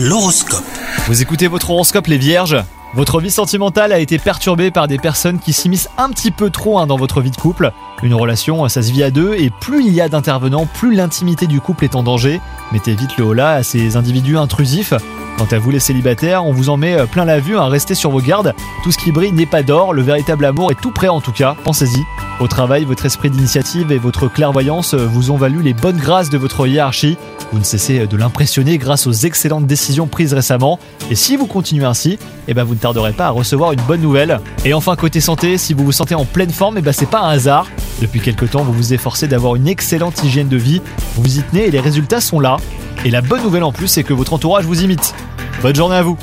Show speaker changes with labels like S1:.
S1: L'horoscope.
S2: Vous écoutez votre horoscope les vierges? Votre vie sentimentale a été perturbée par des personnes qui s'immiscent un petit peu trop hein, dans votre vie de couple. Une relation, ça se vit à deux et plus il y a d'intervenants, plus l'intimité du couple est en danger. Mettez vite le holà à ces individus intrusifs. Quant à vous les célibataires, on vous en met euh, plein la vue, hein, restez sur vos gardes. Tout ce qui brille n'est pas d'or, le véritable amour est tout prêt en tout cas, pensez-y. Au travail, votre esprit d'initiative et votre clairvoyance euh, vous ont valu les bonnes grâces de votre hiérarchie. Vous ne cessez de l'impressionner grâce aux excellentes décisions prises récemment. Et si vous continuez ainsi, eh ben vous ne tarderez pas à recevoir une bonne nouvelle. Et enfin côté santé, si vous vous sentez en pleine forme, eh ben c'est pas un hasard. Depuis quelque temps, vous vous efforcez d'avoir une excellente hygiène de vie. Vous y tenez et les résultats sont là. Et la bonne nouvelle en plus, c'est que votre entourage vous imite. Bonne journée à vous